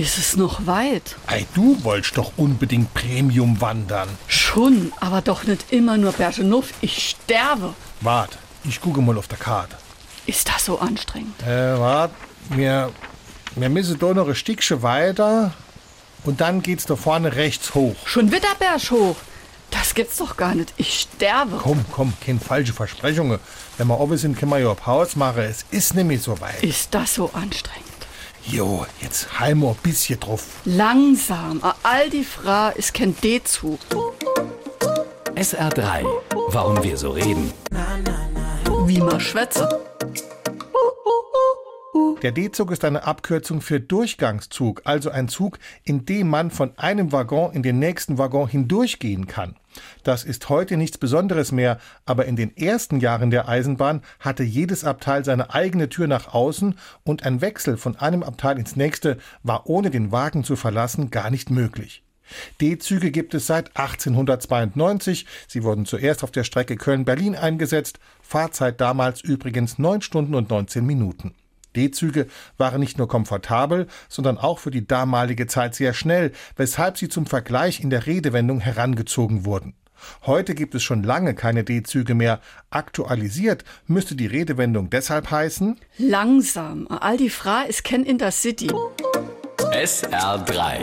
ist es noch weit. Ei, du wolltest doch unbedingt Premium wandern. Schon, aber doch nicht immer nur Bergenuff. Ich sterbe. Wart, ich gucke mal auf der Karte. Ist das so anstrengend? Äh, wart, wir, wir müssen da noch ein Stückchen weiter und dann geht's da vorne rechts hoch. Schon wieder Berg hoch. Das gibt's doch gar nicht. Ich sterbe. Komm, komm, keine falsche Versprechungen. Wenn wir oben sind, können wir ja Pause machen. Es ist nämlich so weit. Ist das so anstrengend? Jo, jetzt heim wir ein bisschen drauf. Langsam. A All die Fra ist kein D-Zug. SR3. Warum wir so reden. Wie man schwätze. Der D-Zug ist eine Abkürzung für Durchgangszug, also ein Zug, in dem man von einem Waggon in den nächsten Waggon hindurchgehen kann. Das ist heute nichts Besonderes mehr, aber in den ersten Jahren der Eisenbahn hatte jedes Abteil seine eigene Tür nach außen und ein Wechsel von einem Abteil ins nächste war ohne den Wagen zu verlassen gar nicht möglich. D-Züge gibt es seit 1892. Sie wurden zuerst auf der Strecke Köln-Berlin eingesetzt. Fahrzeit damals übrigens 9 Stunden und 19 Minuten. D-Züge waren nicht nur komfortabel, sondern auch für die damalige Zeit sehr schnell, weshalb sie zum Vergleich in der Redewendung herangezogen wurden. Heute gibt es schon lange keine D-Züge mehr. Aktualisiert müsste die Redewendung deshalb heißen Langsam. All die Fra ist kein Intercity. SR3.